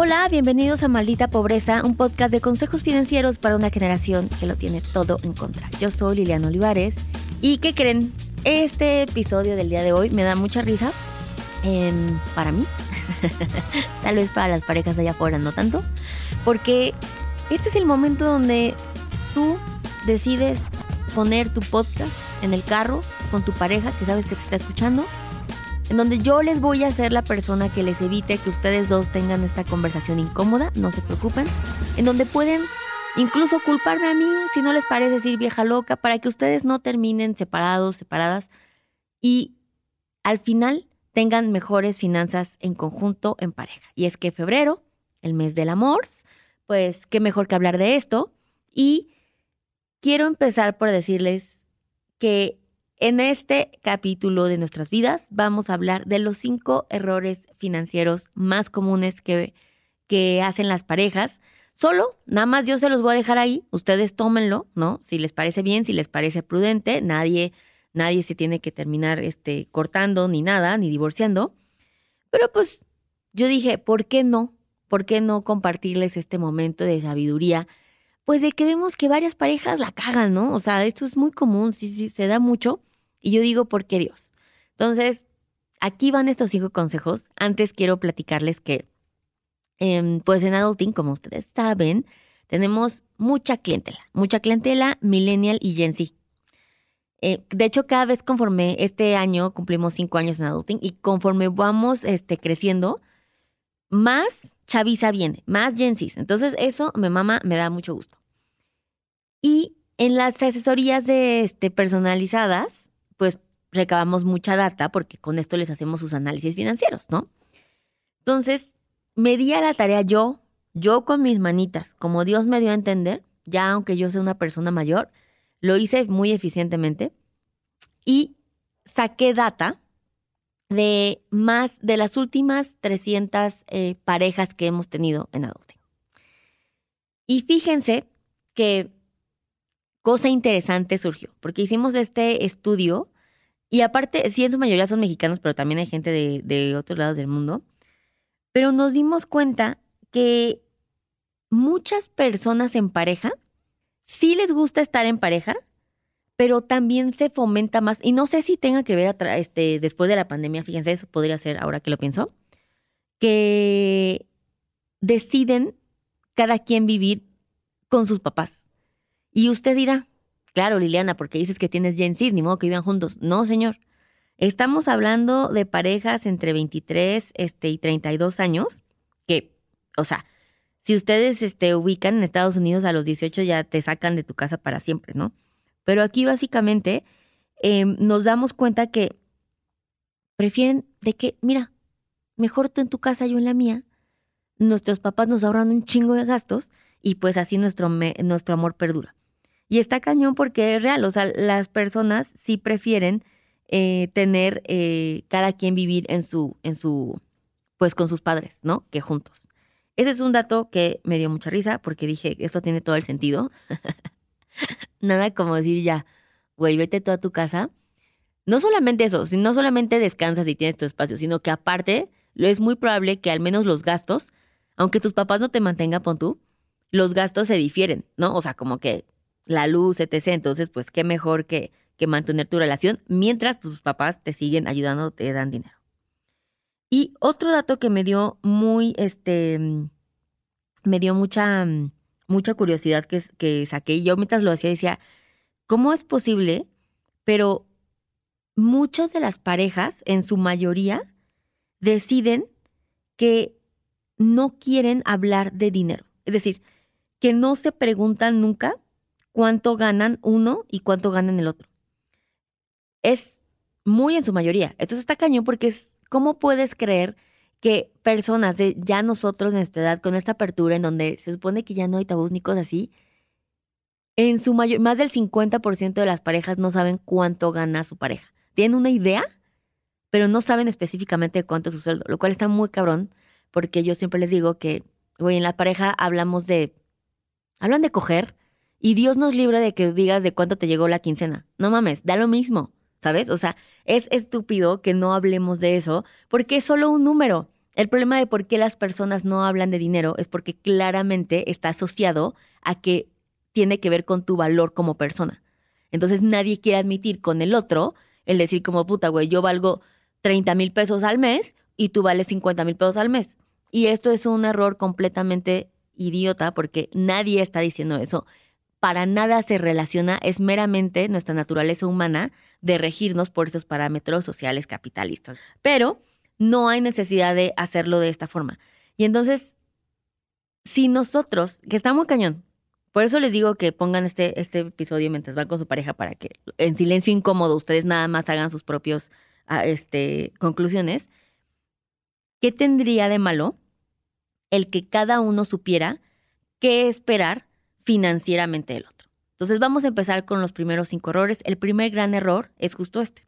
Hola, bienvenidos a Maldita Pobreza, un podcast de consejos financieros para una generación que lo tiene todo en contra. Yo soy Liliana Olivares y ¿qué creen? Este episodio del día de hoy me da mucha risa em, para mí, tal vez para las parejas allá afuera no tanto, porque este es el momento donde tú decides poner tu podcast en el carro con tu pareja que sabes que te está escuchando en donde yo les voy a ser la persona que les evite que ustedes dos tengan esta conversación incómoda, no se preocupen, en donde pueden incluso culparme a mí si no les parece decir vieja loca, para que ustedes no terminen separados, separadas y al final tengan mejores finanzas en conjunto en pareja. Y es que febrero, el mes del amor, pues qué mejor que hablar de esto y quiero empezar por decirles que en este capítulo de nuestras vidas vamos a hablar de los cinco errores financieros más comunes que, que hacen las parejas. Solo, nada más yo se los voy a dejar ahí, ustedes tómenlo, ¿no? Si les parece bien, si les parece prudente, nadie, nadie se tiene que terminar este, cortando ni nada, ni divorciando. Pero pues yo dije, ¿por qué no? ¿Por qué no compartirles este momento de sabiduría? Pues de que vemos que varias parejas la cagan, ¿no? O sea, esto es muy común, sí, sí, se da mucho. Y yo digo, ¿por qué Dios? Entonces, aquí van estos cinco consejos. Antes quiero platicarles que, em, pues en Adulting, como ustedes saben, tenemos mucha clientela, mucha clientela millennial y Gen Z. Eh, de hecho, cada vez conforme este año cumplimos cinco años en Adulting y conforme vamos este, creciendo, más chaviza viene, más Gen Z. Entonces, eso me mama, me da mucho gusto. Y en las asesorías de, este, personalizadas, pues recabamos mucha data porque con esto les hacemos sus análisis financieros, ¿no? Entonces, me di a la tarea yo, yo con mis manitas, como Dios me dio a entender, ya aunque yo sea una persona mayor, lo hice muy eficientemente y saqué data de más de las últimas 300 eh, parejas que hemos tenido en Adulting. Y fíjense que cosa interesante surgió, porque hicimos este estudio y aparte, sí, en su mayoría son mexicanos, pero también hay gente de, otros lados del mundo, pero nos dimos cuenta que muchas personas en pareja sí les gusta estar en pareja, pero también se fomenta más, y no sé si tenga que ver este, después de la pandemia, fíjense, eso podría ser ahora que lo pienso, que deciden cada quien vivir con sus papás. Y usted dirá, claro, Liliana, porque dices que tienes Gen Z, ni modo que vivan juntos. No, señor. Estamos hablando de parejas entre 23 este, y 32 años, que, o sea, si ustedes este, ubican en Estados Unidos a los 18 ya te sacan de tu casa para siempre, ¿no? Pero aquí básicamente em, nos damos cuenta que prefieren de que, mira, mejor tú en tu casa, yo en la mía, nuestros papás nos ahorran un chingo de gastos y pues así nuestro, nuestro amor perdura. Y está cañón porque es real, o sea, las personas sí prefieren eh, tener eh, cada quien vivir en su, en su, pues con sus padres, ¿no? Que juntos. Ese es un dato que me dio mucha risa porque dije, esto tiene todo el sentido. Nada como decir ya, güey, vete tú a tu casa. No solamente eso, no solamente descansas y tienes tu espacio, sino que aparte, lo es muy probable que al menos los gastos, aunque tus papás no te mantengan, pon tú, los gastos se difieren, ¿no? O sea, como que la luz, etc. Entonces, pues qué mejor que, que mantener tu relación mientras tus papás te siguen ayudando, te dan dinero. Y otro dato que me dio muy, este, me dio mucha, mucha curiosidad que, que saqué, y yo mientras lo hacía decía, ¿cómo es posible? Pero muchas de las parejas, en su mayoría, deciden que no quieren hablar de dinero. Es decir, que no se preguntan nunca cuánto ganan uno y cuánto ganan el otro. Es muy en su mayoría. Entonces está cañón porque es, ¿cómo puedes creer que personas de ya nosotros en nuestra edad, con esta apertura en donde se supone que ya no hay tabús ni cosas así, en su mayor, más del 50% de las parejas no saben cuánto gana su pareja. Tienen una idea, pero no saben específicamente cuánto es su sueldo, lo cual está muy cabrón, porque yo siempre les digo que, güey, en la pareja hablamos de, hablan de coger, y Dios nos libre de que digas de cuánto te llegó la quincena. No mames, da lo mismo, ¿sabes? O sea, es estúpido que no hablemos de eso porque es solo un número. El problema de por qué las personas no hablan de dinero es porque claramente está asociado a que tiene que ver con tu valor como persona. Entonces nadie quiere admitir con el otro el decir como puta, güey, yo valgo 30 mil pesos al mes y tú vales 50 mil pesos al mes. Y esto es un error completamente idiota porque nadie está diciendo eso. Para nada se relaciona, es meramente nuestra naturaleza humana de regirnos por esos parámetros sociales capitalistas. Pero no hay necesidad de hacerlo de esta forma. Y entonces, si nosotros, que está muy cañón, por eso les digo que pongan este, este episodio mientras van con su pareja para que en silencio incómodo ustedes nada más hagan sus propios ah, este, conclusiones. ¿Qué tendría de malo el que cada uno supiera qué esperar financieramente del otro? Entonces vamos a empezar con los primeros cinco errores. El primer gran error es justo este,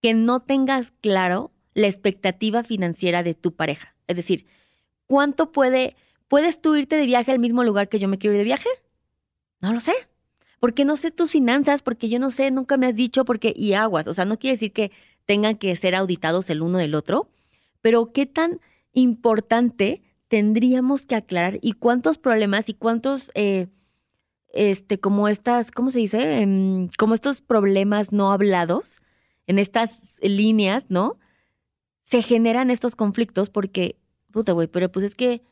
que no tengas claro la expectativa financiera de tu pareja. Es decir, ¿cuánto puede, puedes tú irte de viaje al mismo lugar que yo me quiero ir de viaje? No lo sé. Porque no sé tus finanzas, porque yo no sé, nunca me has dicho, porque, y aguas. O sea, no quiere decir que tengan que ser auditados el uno del otro, pero qué tan importante tendríamos que aclarar y cuántos problemas y cuántos, eh, este, como estas, ¿cómo se dice? Em, como estos problemas no hablados en estas líneas, ¿no? Se generan estos conflictos porque, puta, güey, pero pues es que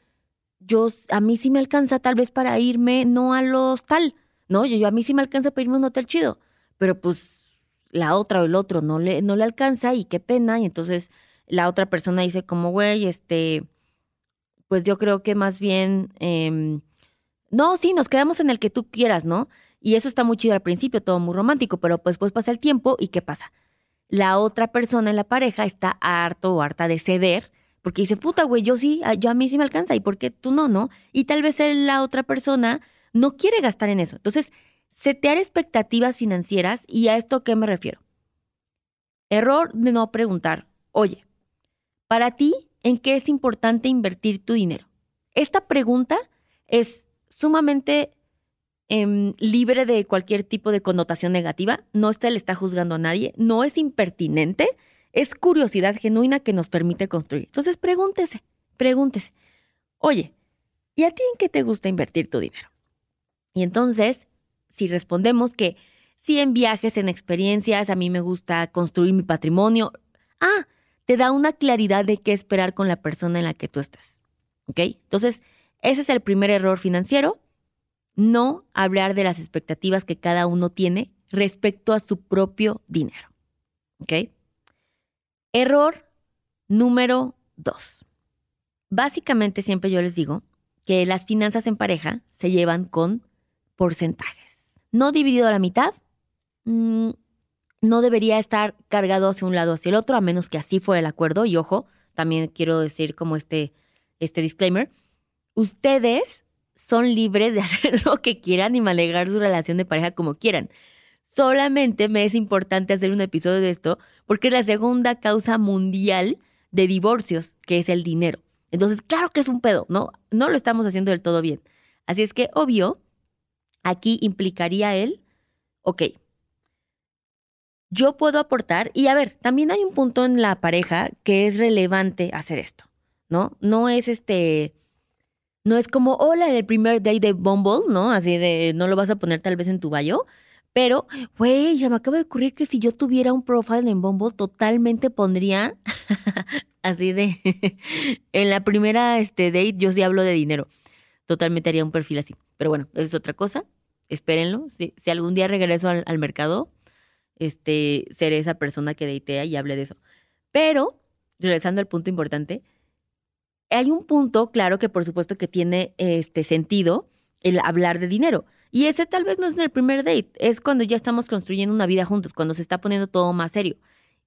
yo, a mí sí me alcanza tal vez para irme, no a los tal, ¿no? Yo, yo a mí sí me alcanza para irme a un hotel chido, pero pues la otra o el otro no le, no le alcanza y qué pena, y entonces la otra persona dice como, güey, este, pues yo creo que más bien, em, no, sí, nos quedamos en el que tú quieras, ¿no? Y eso está muy chido al principio, todo muy romántico, pero pues, pasa el tiempo y ¿qué pasa? La otra persona en la pareja está harto o harta de ceder, porque dice, puta, güey, yo sí, yo a mí sí me alcanza, ¿y por qué tú no, no? Y tal vez la otra persona no quiere gastar en eso. Entonces, setear expectativas financieras, ¿y a esto qué me refiero? Error de no preguntar, oye, para ti, ¿en qué es importante invertir tu dinero? Esta pregunta es sumamente em, libre de cualquier tipo de connotación negativa, no está, le está juzgando a nadie, no es impertinente, es curiosidad genuina que nos permite construir. Entonces pregúntese, pregúntese, oye, ¿y a ti en qué te gusta invertir tu dinero? Y entonces, si respondemos que si en viajes, en experiencias, a mí me gusta construir mi patrimonio, ah, te da una claridad de qué esperar con la persona en la que tú estás. ¿Ok? Entonces, ese es el primer error financiero, no hablar de las expectativas que cada uno tiene respecto a su propio dinero. ¿Ok? Error número dos. Básicamente siempre yo les digo que las finanzas en pareja se llevan con porcentajes. No dividido a la mitad, mm, no debería estar cargado hacia un lado hacia el otro, a menos que así fuera el acuerdo. Y ojo, también quiero decir como este, este disclaimer, ustedes son libres de hacer lo que quieran y manejar su relación de pareja como quieran. Solamente me es importante hacer un episodio de esto porque es la segunda causa mundial de divorcios, que es el dinero. Entonces, claro que es un pedo, ¿no? No lo estamos haciendo del todo bien. Así es que, obvio, aquí implicaría él, ok, yo puedo aportar. Y a ver, también hay un punto en la pareja que es relevante hacer esto, ¿no? No es este, no es como, hola, el primer day de Bumble, ¿no? Así de, no lo vas a poner tal vez en tu bio. Pero, güey, ya me acaba de ocurrir que si yo tuviera un profile en Bumble, totalmente pondría así de, en la primera este, date yo sí hablo de dinero. Totalmente haría un perfil así. Pero bueno, es otra cosa. Espérenlo. Si, si algún día regreso al mercado, este, ser esa persona que datea y hable de eso. Pero, regresando al punto importante, hay un punto, claro, que por supuesto que tiene este sentido el hablar de dinero. Y ese tal vez no es en el primer date, es cuando ya estamos construyendo una vida juntos, cuando se está poniendo todo más serio.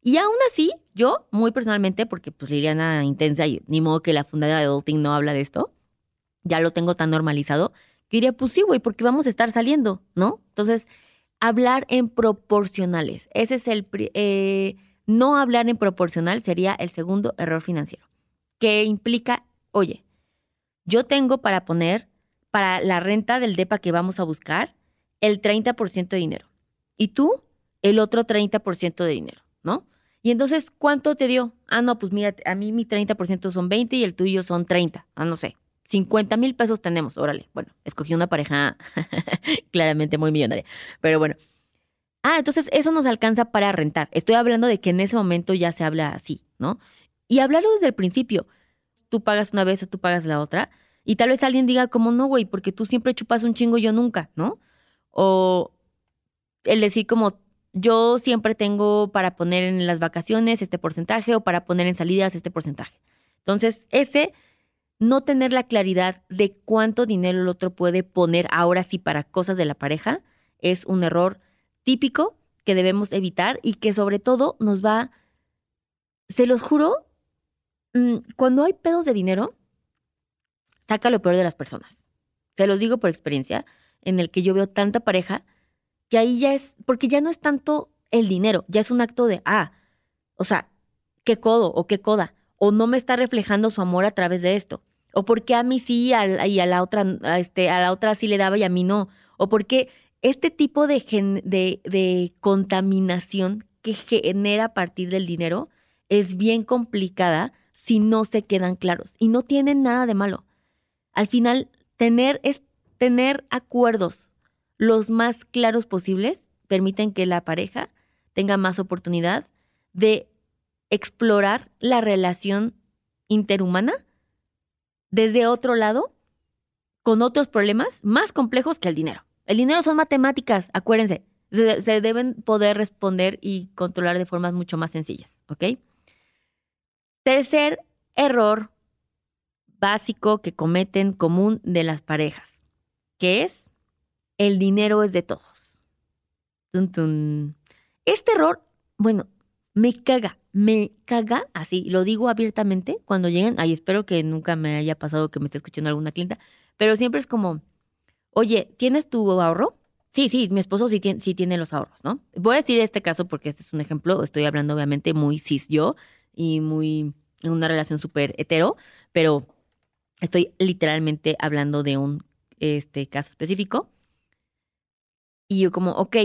Y aún así, yo, muy personalmente, porque pues Liliana intensa y ni modo que la fundadora de Adulting no habla de esto, ya lo tengo tan normalizado, que diría, pues sí, güey, porque vamos a estar saliendo, ¿no? Entonces, hablar en proporcionales. Ese es el... Eh, no hablar en proporcional sería el segundo error financiero, que implica, oye, yo tengo para poner para la renta del DEPA que vamos a buscar el 30% de dinero y tú el otro 30% de dinero, ¿no? Y entonces, ¿cuánto te dio? Ah, no, pues mira, a mí mi 30% son 20 y el tuyo son 30. Ah, no sé. 50 mil pesos tenemos, órale. Bueno, escogí una pareja claramente muy millonaria. Pero bueno. Ah, entonces eso nos alcanza para rentar. Estoy hablando de que en ese momento ya se habla así, ¿no? Y hablarlo desde el principio. Tú pagas una vez o tú pagas la otra. Y tal vez alguien diga como, no, güey, porque tú siempre chupas un chingo yo nunca, ¿no? O el decir como, yo siempre tengo para poner en las vacaciones este porcentaje o para poner en salidas este porcentaje. Entonces, ese no tener la claridad de cuánto dinero el otro puede poner ahora sí para cosas de la pareja es un error típico que debemos evitar y que sobre todo nos va, se los juro, mm, cuando hay pedos de dinero, saca lo peor de las personas. Se los digo por experiencia, en el que yo veo tanta pareja que ahí ya es, porque ya no es tanto el dinero, ya es un acto de, ah, o sea, qué codo o qué coda, o no me está reflejando su amor a través de esto, o porque a mí sí y a la otra, este, a la otra sí le daba y a mí no, o porque este tipo de, de, de contaminación que genera a partir del dinero es bien complicada si no se quedan claros y no tienen nada de malo. Al final, tener, es, tener acuerdos los más claros posibles permiten que la pareja tenga más oportunidad de explorar la relación interhumana desde otro lado con otros problemas más complejos que el dinero. El dinero son matemáticas, acuérdense. Se, deben poder responder y controlar de formas mucho más sencillas, ¿ok? Tercer error básico que cometen común de las parejas, que es el dinero es de todos. Este error, bueno, me caga, me caga, así, lo digo abiertamente cuando lleguen, ay, espero que nunca me haya pasado que me esté escuchando alguna clienta, pero siempre es como, oye, ¿tienes tu ahorro? Sí, sí, mi esposo sí tiene, sí tiene los ahorros, ¿no? Voy a decir este caso porque este es un ejemplo, estoy hablando obviamente muy cis yo y muy en una relación súper hetero, pero estoy literalmente hablando de un este, caso específico. Y yo como, ok,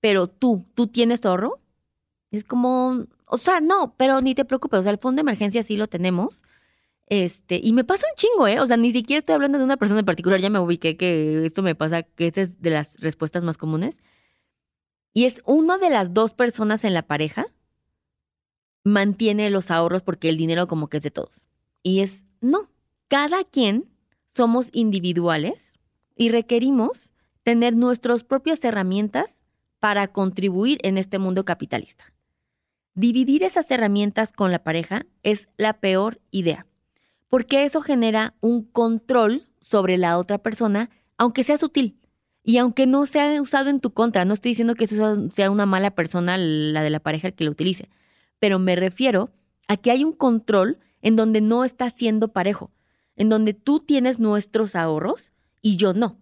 pero tú, ¿tú tienes tu ahorro? Es como, o sea, no, pero ni te preocupes, o sea, el fondo de emergencia sí lo tenemos. Este, y me pasa un chingo, ¿eh? O sea, ni siquiera estoy hablando de una persona en particular, ya me ubiqué que esto me pasa, que esta es de las respuestas más comunes. Y es una de las dos personas en la pareja mantiene los ahorros porque el dinero como que es de todos. Y es, no, cada quien somos individuales y requerimos tener nuestras propias herramientas para contribuir en este mundo capitalista. Dividir esas herramientas con la pareja es la peor idea, porque eso genera un control sobre la otra persona, aunque sea sutil y aunque no sea usado en tu contra. No estoy diciendo que eso sea una mala persona la de la pareja que lo utilice, pero me refiero a que hay un control en donde no está siendo parejo, en donde tú tienes nuestros ahorros y yo no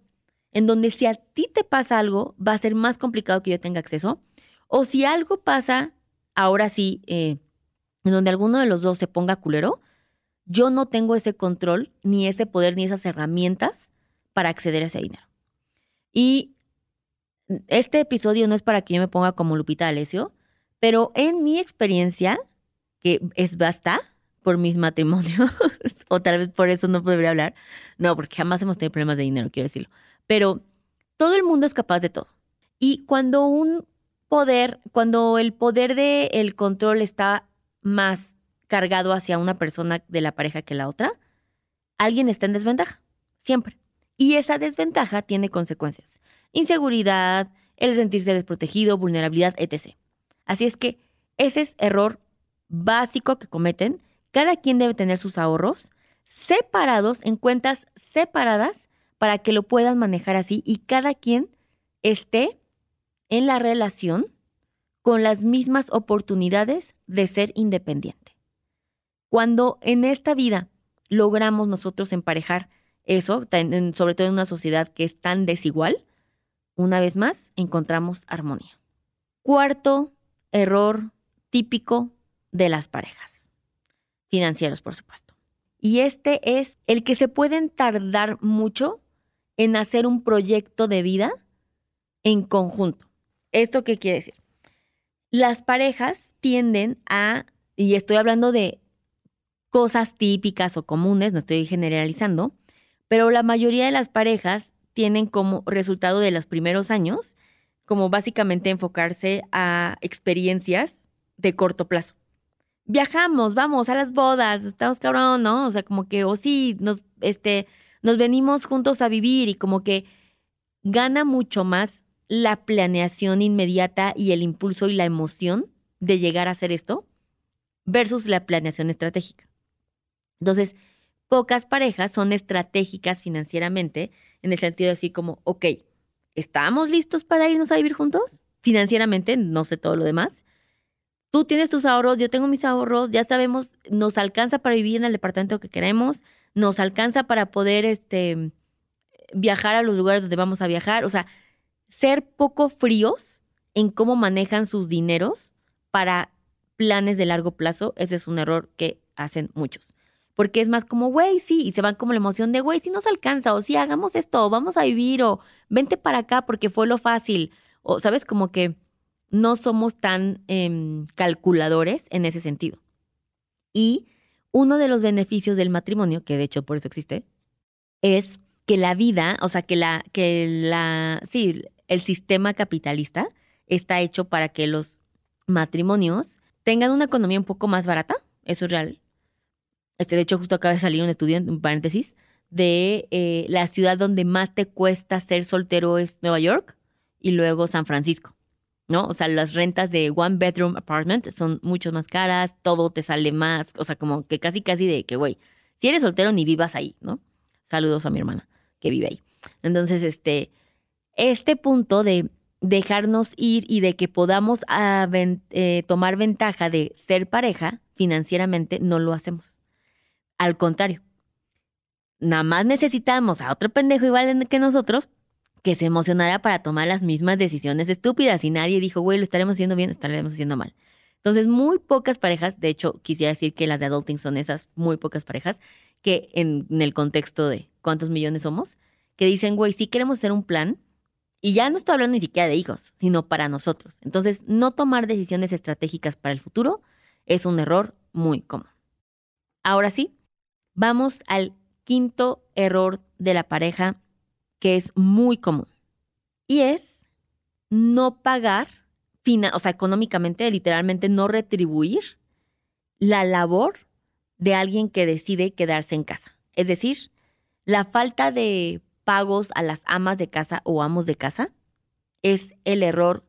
en donde si a ti te pasa algo, va a ser más complicado que yo tenga acceso. O si algo pasa, ahora sí, eh, en donde alguno de los dos se ponga culero, yo no tengo ese control, ni ese poder, ni esas herramientas para acceder a ese dinero. Y este episodio no es para que yo me ponga como Lupita Alessio, pero en mi experiencia, que es basta por mis matrimonios, o tal vez por eso no podría hablar, no, porque jamás hemos tenido problemas de dinero, quiero decirlo, pero todo el mundo es capaz de todo. Y cuando un poder, cuando el poder del el control está más cargado hacia una persona de la pareja que la otra, alguien está en desventaja, siempre. Y esa desventaja tiene consecuencias. Inseguridad, el sentirse desprotegido, vulnerabilidad, etc. Así es que ese es error básico que cometen. Cada quien debe tener sus ahorros separados en cuentas separadas para que lo puedan manejar así y cada quien esté en la relación con las mismas oportunidades de ser independiente. Cuando en esta vida logramos nosotros emparejar eso, sobre todo en una sociedad que es tan desigual, una vez más encontramos armonía. Cuarto error típico de las parejas. Financieros, por supuesto. Y este es el que se pueden tardar mucho en hacer un proyecto de vida en conjunto. ¿Esto qué quiere decir? Las parejas tienden a, y estoy hablando de cosas típicas o comunes, no estoy generalizando, pero la mayoría de las parejas tienen como resultado de los primeros años, como básicamente enfocarse a experiencias de corto plazo. Viajamos, vamos a las bodas, estamos cabrón, ¿no? O sea, como que, o sí, nos, este, nos venimos juntos a vivir y como que gana mucho más la planeación inmediata y el impulso y la emoción de llegar a hacer esto versus la planeación estratégica. Entonces, pocas parejas son estratégicas financieramente en el sentido de decir como, ok, ¿estamos listos para irnos a vivir juntos? Financieramente, no sé todo lo demás. Tú tienes tus ahorros, yo tengo mis ahorros, ya sabemos, nos alcanza para vivir en el departamento que queremos, nos alcanza para poder este, viajar a los lugares donde vamos a viajar. O sea, ser poco fríos en cómo manejan sus dineros para planes de largo plazo, ese es un error que hacen muchos. Porque es más como, güey, sí, y se van como la emoción de, güey, si nos alcanza, o si hagamos esto, o vamos a vivir, o vente para acá porque fue lo fácil, o sabes, como que no somos tan em, calculadores en ese sentido. Y uno de los beneficios del matrimonio, que de hecho por eso existe, es que la vida, o sea, que la, que la, sí, el sistema capitalista está hecho para que los matrimonios tengan una economía un poco más barata, eso es real. Este, de hecho, justo acaba de salir un estudio, un paréntesis, de eh, la ciudad donde más te cuesta ser soltero es Nueva York y luego San Francisco, ¿no? O sea, las rentas de one bedroom apartment son mucho más caras, todo te sale más, o sea, como que casi casi de que, güey, si eres soltero ni vivas ahí, ¿no? Saludos a mi hermana que vive ahí. Entonces, este, este punto de dejarnos ir y de que podamos eh, tomar ventaja de ser pareja financieramente, no lo hacemos. Al contrario, nada más necesitamos a otro pendejo igual que nosotros que se emocionara para tomar las mismas decisiones estúpidas y nadie dijo, güey, lo estaremos haciendo bien, lo estaremos haciendo mal. Entonces, muy pocas parejas, de hecho, quisiera decir que las de adulting son esas muy pocas parejas, que en, en el contexto de cuántos millones somos, que dicen, güey, sí queremos hacer un plan, y ya no estoy hablando ni siquiera de hijos, sino para nosotros. Entonces, no tomar decisiones estratégicas para el futuro es un error muy común. Ahora sí, vamos al quinto error de la pareja que es muy común. Y es no pagar, o sea, económicamente, literalmente no retribuir la labor de alguien que decide quedarse en casa. Es decir, la falta de pagos a las amas de casa o amos de casa es el error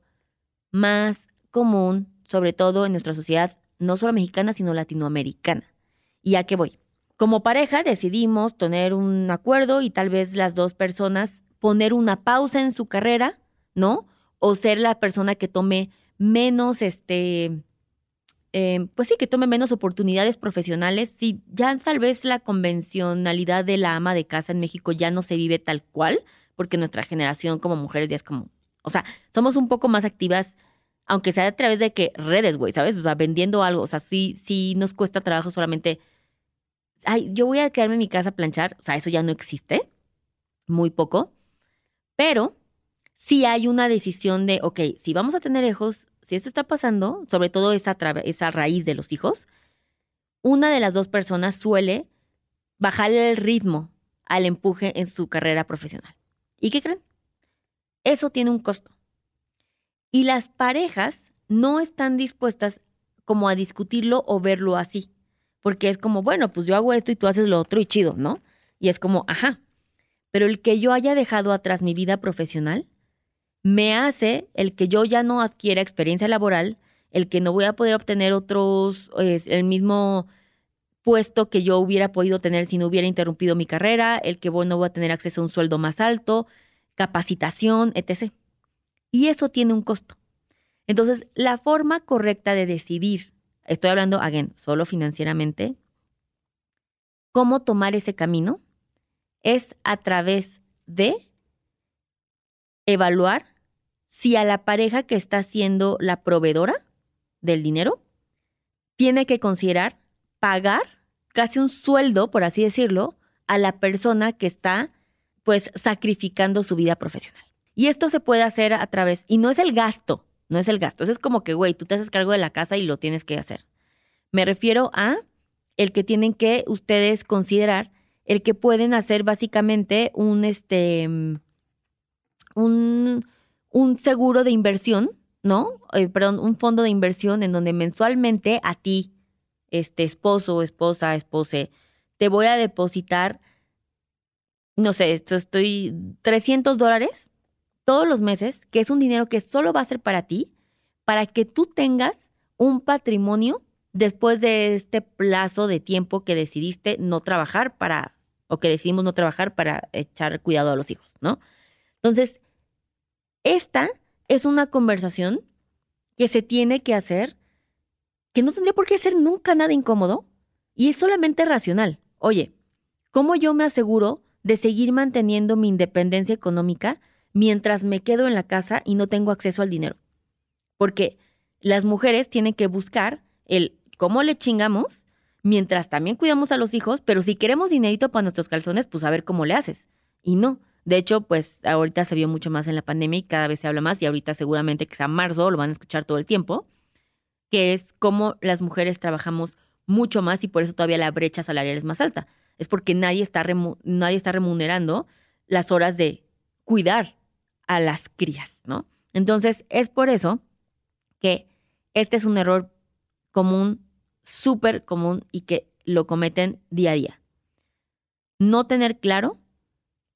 más común, sobre todo en nuestra sociedad, no solo mexicana, sino latinoamericana. ¿Y a qué voy? Como pareja decidimos tener un acuerdo y tal vez las dos personas poner una pausa en su carrera, ¿no? O ser la persona que tome menos, este, Em, pues sí, que tome menos oportunidades profesionales. Si ya tal vez la convencionalidad de la ama de casa en México ya no se vive tal cual, porque nuestra generación como mujeres ya es como, o sea, somos un poco más activas, aunque sea a través de que redes, güey, ¿sabes? O sea, vendiendo algo, o sea, sí, sí nos cuesta trabajo solamente, ay, yo voy a quedarme en mi casa a planchar, o sea, eso ya no existe, muy poco, pero sí hay una decisión de, ok, si vamos a tener hijos, si esto está pasando, sobre todo esa, raíz de los hijos, una de las dos personas suele bajarle el ritmo al empuje en su carrera profesional. ¿Y qué creen? Eso tiene un costo. Y las parejas no están dispuestas como a discutirlo o verlo así, porque es como, bueno, pues yo hago esto y tú haces lo otro y chido, ¿no? Y es como, ajá, pero el que yo haya dejado atrás mi vida profesional me hace el que yo ya no adquiera experiencia laboral, el que no voy a poder obtener otros, el mismo puesto que yo hubiera podido tener si no hubiera interrumpido mi carrera, el que no voy a tener acceso a un sueldo más alto, capacitación, etc. Y eso tiene un costo. Entonces, la forma correcta de decidir, estoy hablando, again, solo financieramente, cómo tomar ese camino es a través de evaluar si a la pareja que está siendo la proveedora del dinero tiene que considerar pagar casi un sueldo, por así decirlo, a la persona que está pues sacrificando su vida profesional. Y esto se puede hacer a través, y no es el gasto, no es el gasto. Eso es como que, güey, tú te haces cargo de la casa y lo tienes que hacer. Me refiero a el que tienen que ustedes considerar, el que pueden hacer básicamente un, este, un, un seguro de inversión, ¿no? Eh, perdón, un fondo de inversión en donde mensualmente a ti, este esposo, esposa, espose, te voy a depositar, no sé, esto estoy 300 dólares todos los meses, que es un dinero que solo va a ser para ti, para que tú tengas un patrimonio después de este plazo de tiempo que decidiste no trabajar para, o que decidimos no trabajar para echar cuidado a los hijos, ¿no? Entonces, esta es una conversación que se tiene que hacer, que no tendría por qué ser nunca nada incómodo, y es solamente racional. Oye, ¿cómo yo me aseguro de seguir manteniendo mi independencia económica mientras me quedo en la casa y no tengo acceso al dinero. Porque las mujeres tienen que buscar el cómo le chingamos mientras también cuidamos a los hijos, pero si queremos dinerito para nuestros calzones, pues a ver cómo le haces. Y no. De hecho, pues ahorita se vio mucho más en la pandemia y cada vez se habla más y ahorita seguramente que sea marzo lo van a escuchar todo el tiempo, que es cómo las mujeres trabajamos mucho más y por eso todavía la brecha salarial es más alta. Es porque nadie está, nadie está remunerando las horas de cuidar a las crías, ¿no? Entonces, es por eso que este es un error común, súper común y que lo cometen día a día. No tener claro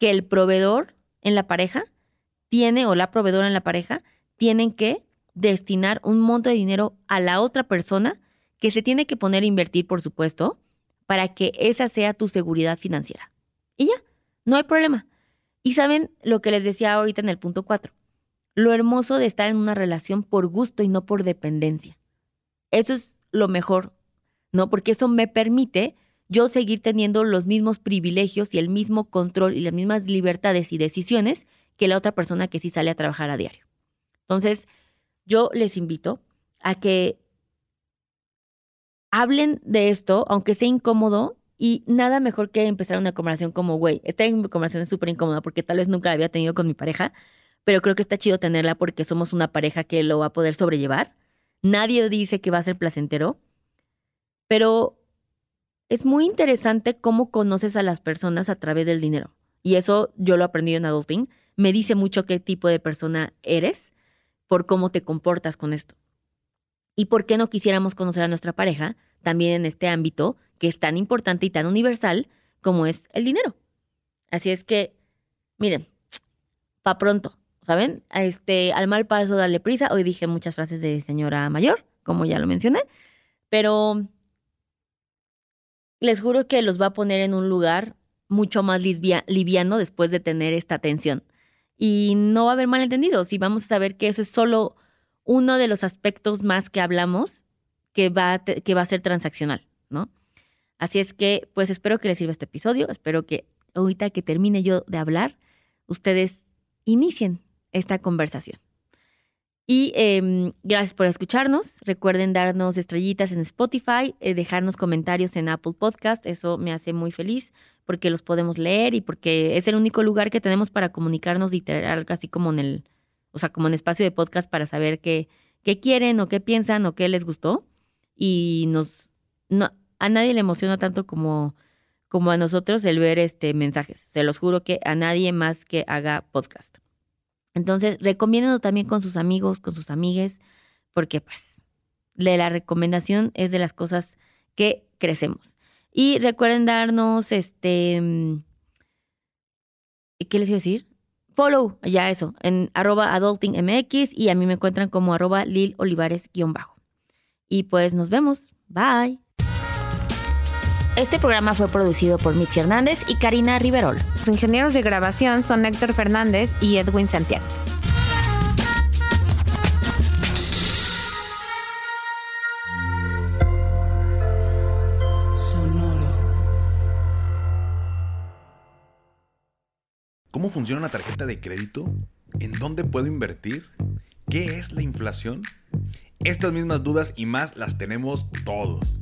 que el proveedor en la pareja tiene o la proveedora en la pareja tienen que destinar un monto de dinero a la otra persona que se tiene que poner a invertir, por supuesto, para que esa sea tu seguridad financiera. Y ya, no hay problema. Y saben lo que les decía ahorita en el punto 4, lo hermoso de estar en una relación por gusto y no por dependencia. Eso es lo mejor, ¿no? Porque eso me permite yo seguir teniendo los mismos privilegios y el mismo control y las mismas libertades y decisiones que la otra persona que sí sale a trabajar a diario. Entonces, yo les invito a que hablen de esto, aunque sea incómodo, y nada mejor que empezar una conversación como, güey, esta conversación es súper incómoda porque tal vez nunca la había tenido con mi pareja, pero creo que está chido tenerla porque somos una pareja que lo va a poder sobrellevar. Nadie dice que va a ser placentero, pero es muy interesante cómo conoces a las personas a través del dinero. Y eso yo lo he aprendido en Adulting. Me dice mucho qué tipo de persona eres por cómo te comportas con esto. ¿Y por qué no quisiéramos conocer a nuestra pareja también en este ámbito que es tan importante y tan universal como es el dinero. Así es que, miren, pa' pronto, ¿saben? Este, al mal paso darle prisa. Hoy dije muchas frases de señora mayor, como ya lo mencioné, pero les juro que los va a poner en un lugar mucho más liviano después de tener esta tensión. Y no va a haber malentendidos y vamos a saber que eso es solo uno de los aspectos más que hablamos que va que va a ser transaccional, ¿no? Así es que, pues espero que les sirva este episodio. Espero que ahorita que termine yo de hablar, ustedes inicien esta conversación. Y em, gracias por escucharnos. Recuerden darnos estrellitas en Spotify, eh, dejarnos comentarios en Apple Podcast. Eso me hace muy feliz porque los podemos leer y porque es el único lugar que tenemos para comunicarnos literal, casi como en el, o sea, como en espacio de podcast para saber qué, qué quieren o qué piensan o qué les gustó. Y nos, no, a nadie le emociona tanto como, como a nosotros el ver este mensajes. Se los juro que a nadie más que haga podcast. Entonces, recomiéndenlo también con sus amigos, con sus amigues, porque pues la recomendación es de las cosas que crecemos. Y recuerden darnos este mm, ¿qué les iba a decir? Follow, ya eso, en arroba adultingmx y a mí me encuentran como arroba lilolivares-bajo. Y pues nos vemos. Bye. Este programa fue producido por Mitzi Hernández y Karina Riverol. Los ingenieros de grabación son Héctor Fernández y Edwin Santiago. Sonoro. ¿Cómo funciona una tarjeta de crédito? ¿En dónde puedo invertir? ¿Qué es la inflación? Estas mismas dudas y más las tenemos todos.